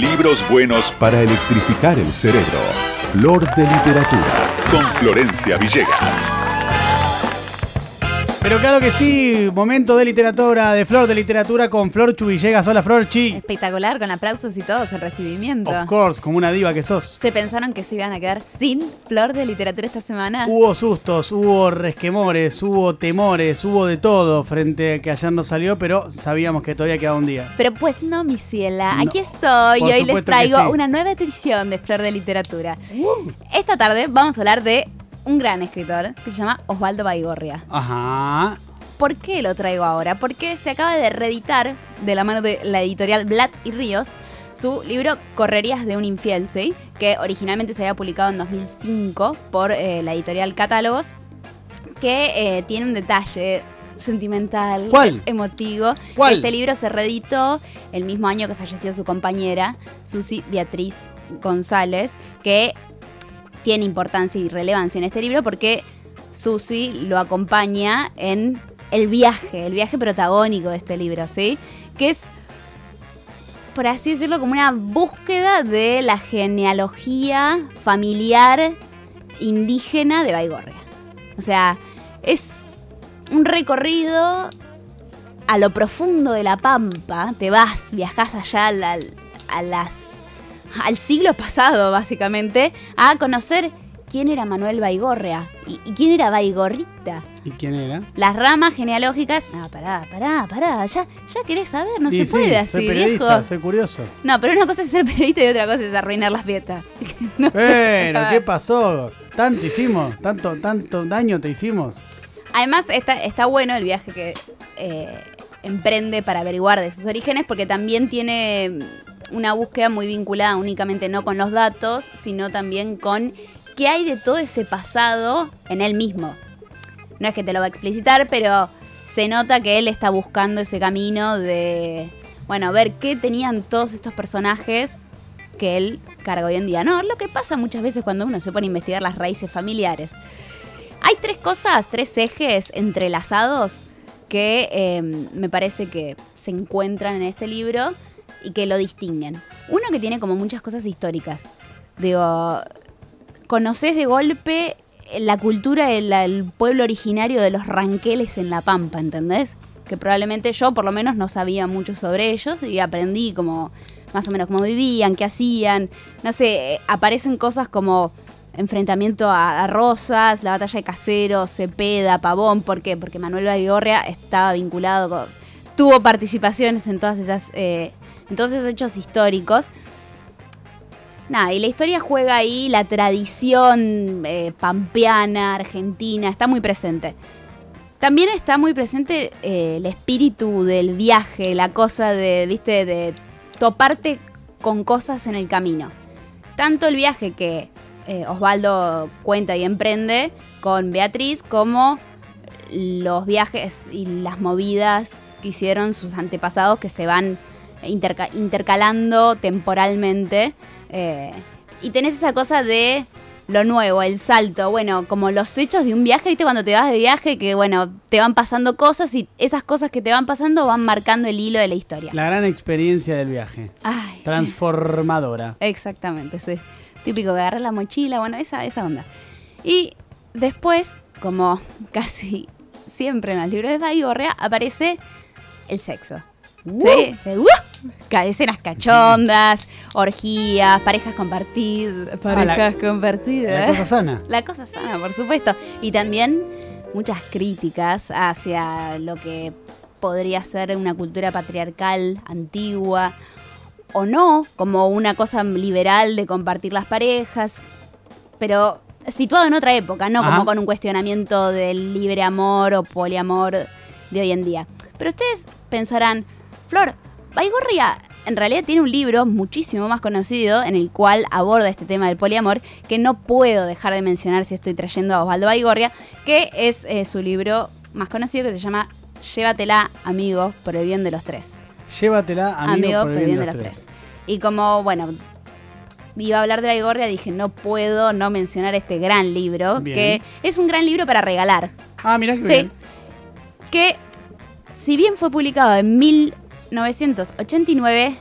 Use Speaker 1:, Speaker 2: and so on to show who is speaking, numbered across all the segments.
Speaker 1: Libros buenos para electrificar el cerebro. Flor de literatura. Con Florencia Villegas.
Speaker 2: Pero claro que sí, momento de literatura, de Flor de literatura con Flor Chubillegas. Hola Flor Chi.
Speaker 3: Espectacular, con aplausos y todos, el recibimiento.
Speaker 2: Of course, como una diva que sos.
Speaker 3: ¿Se pensaron que se iban a quedar sin Flor de literatura esta semana?
Speaker 2: Hubo sustos, hubo resquemores, hubo temores, hubo de todo frente a que ayer no salió, pero sabíamos que todavía quedaba un día.
Speaker 3: Pero pues no, mi ciela,
Speaker 2: No,
Speaker 3: aquí estoy y hoy les traigo
Speaker 2: sí.
Speaker 3: una nueva edición de Flor de Literatura. Esta tarde vamos a hablar de un gran escritor que se llama Osvaldo Baigorria.
Speaker 2: Ajá.
Speaker 3: ¿Por qué lo traigo ahora? Porque se acaba de reeditar de la mano de la editorial Blatt y Ríos su libro Correrías de un infiel, ¿sí? que originalmente se había publicado en 2005 por eh, la editorial Catálogos, que eh, tiene un detalle sentimental,
Speaker 2: ¿Cuál?
Speaker 3: emotivo.
Speaker 2: ¿Cuál?
Speaker 3: Este libro se reeditó el mismo año que falleció su compañera, Susi Beatriz González, que tiene importancia y relevancia en este libro porque Susi lo acompaña en el viaje, el viaje protagónico de este libro, ¿sí? Que es, por así decirlo, como una búsqueda de la genealogía familiar indígena de Baigorria. O sea, es un recorrido a lo profundo de la pampa, te vas, viajas allá al, al- a las, al siglo pasado, básicamente, a conocer quién era Manuel Baigorria y, y quién era Baigorrita.
Speaker 2: ¿Y quién era?
Speaker 3: Las ramas genealógicas. No, pará, pará, pará. Ya, ya querés saber, no se
Speaker 2: sí,
Speaker 3: puede así,
Speaker 2: soy periodista,
Speaker 3: viejo.
Speaker 2: soy curioso.
Speaker 3: No, pero una cosa es ser periodista y otra cosa es arruinar las fiestas. No
Speaker 2: Bueno. ¿qué pasó? Tanto hicimos, tanto, tanto daño te hicimos.
Speaker 3: Además, está, está bueno el viaje que eh, emprende para averiguar de sus orígenes, porque también tiene una búsqueda muy vinculada únicamente no con los datos, sino también con qué hay de todo ese pasado en él mismo. No es que te lo va a explicitar, pero se nota que él está buscando ese camino de, bueno, ver qué tenían todos estos personajes que él carga hoy en día. No, lo que pasa muchas veces cuando uno se pone a investigar las raíces familiares. Hay tres cosas, tres ejes entrelazados que eh, me parece que se encuentran en este libro y que lo distinguen. Uno que tiene como muchas cosas históricas. Digo, conoces de golpe la cultura del pueblo originario de los ranqueles en La Pampa, ¿entendés? Que probablemente yo por lo menos no sabía mucho sobre ellos y aprendí como más o menos cómo vivían, qué hacían. No sé, aparecen cosas como enfrentamiento a, Rosas, la batalla de Caseros, Cepeda, Pavón. ¿Por qué? Porque Manuel Baigorria estaba vinculado. Tuvo participaciones en todas esas... eh, en todos esos hechos históricos. Nada, y la historia juega ahí, la tradición eh, pampeana, argentina, está muy presente. También está muy presente eh, el espíritu del viaje, la cosa de, viste, de toparte con cosas en el camino. Tanto el viaje que eh, Osvaldo cuenta y emprende con Beatriz, como los viajes y las movidas que hicieron sus antepasados que se van interca- intercalando temporalmente. eh, y tenés esa cosa de lo nuevo, el salto, bueno, como los hechos de un viaje, ¿viste? Cuando te vas de viaje, que bueno, te van pasando cosas y esas cosas que te van pasando van marcando el hilo de la historia.
Speaker 2: La gran experiencia del viaje.
Speaker 3: Ay,
Speaker 2: Transformadora.
Speaker 3: Exactamente, sí. Típico que agarrar la mochila, bueno, esa, esa onda. Y después, como casi siempre en los libros de Baigorria, aparece el sexo. ¿Sí? ¡uh! Escenas cachondas, orgías, parejas compartidas. Parejas compartidas.
Speaker 2: La cosa sana.
Speaker 3: La cosa sana, por supuesto. Y también muchas críticas hacia lo que podría ser una cultura patriarcal antigua o no, como una cosa liberal de compartir las parejas, pero situado en otra época, no
Speaker 2: Ajá.
Speaker 3: como con un cuestionamiento del libre amor o poliamor de hoy en día. Pero ustedes pensarán, Flor, Baigorria en realidad tiene un libro muchísimo más conocido en el cual aborda este tema del poliamor, que no puedo dejar de mencionar si estoy trayendo a Osvaldo Baigorria, que es eh, su libro más conocido que se llama Llévatela, amigos, por el bien de los tres.
Speaker 2: Llévatela, amigo, por el bien de los tres.
Speaker 3: Y como, bueno, iba a hablar de Baigorria, dije, no puedo no mencionar este gran libro,
Speaker 2: Bien.
Speaker 3: que es un gran libro para regalar.
Speaker 2: Ah, mirá que
Speaker 3: Sí.
Speaker 2: bien.
Speaker 3: Que, si bien fue publicado en 1989,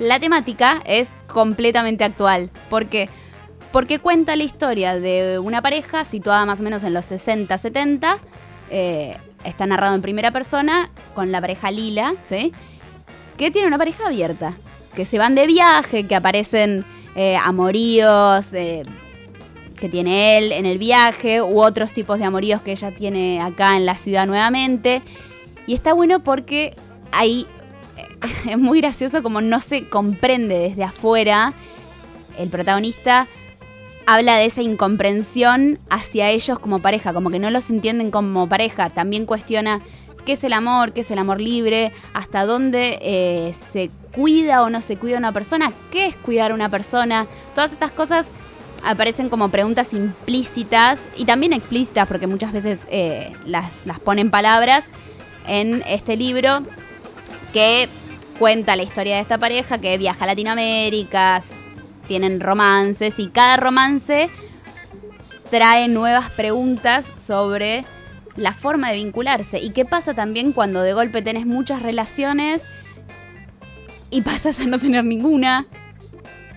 Speaker 3: la temática es completamente actual. ¿Por qué? Porque cuenta la historia de una pareja situada más o menos en los 60, 70. eh, está narrado en primera persona con la pareja Lila, ¿sí? Que tiene una pareja abierta. Que se van de viaje, que aparecen eh, amoríos eh, que tiene él en el viaje, u otros tipos de amoríos que ella tiene acá en la ciudad nuevamente. Y está bueno porque ahí es muy gracioso como no se comprende desde afuera. El protagonista habla de esa incomprensión hacia ellos como pareja, como que no los entienden como pareja. También cuestiona qué es el amor, qué es el amor libre, hasta dónde eh, se cuida o no se cuida una persona, qué es cuidar a una persona. Todas estas cosas aparecen como preguntas implícitas y también explícitas, porque muchas veces eh, las, las ponen palabras en este libro que cuenta la historia de esta pareja que viaja a Latinoamérica, tienen romances y cada romance trae nuevas preguntas sobre la forma de vincularse y qué pasa también cuando de golpe tenés muchas relaciones y pasas a no tener ninguna.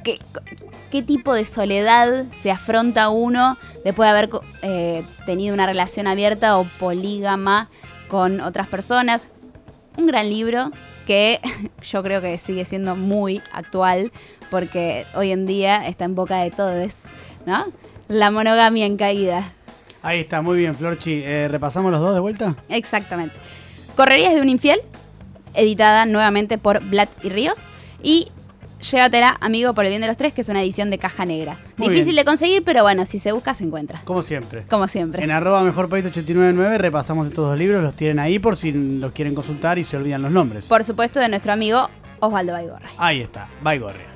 Speaker 3: ¿Qué, qué tipo de soledad se afronta uno después de haber eh, tenido una relación abierta o polígama con otras personas? Un gran libro que yo creo que sigue siendo muy actual porque hoy en día está en boca de todos, ¿no? La monogamia en caída.
Speaker 2: Ahí está, muy bien, Florchi. Eh, ¿Repasamos los dos de vuelta?
Speaker 3: Exactamente. Correrías de un infiel, editada nuevamente por Blatt y Ríos. Y Llévatela, amigo, por el bien de los tres, que es una edición de caja negra.
Speaker 2: Muy
Speaker 3: Difícil
Speaker 2: bien.
Speaker 3: de conseguir, pero bueno, si se busca, se encuentra.
Speaker 2: Como siempre.
Speaker 3: Como siempre.
Speaker 2: En arroba mejor país 899 repasamos estos dos libros, los tienen ahí por si los quieren consultar y se olvidan los nombres.
Speaker 3: Por supuesto, de nuestro amigo Osvaldo Baigorra.
Speaker 2: Ahí está, Baigorria.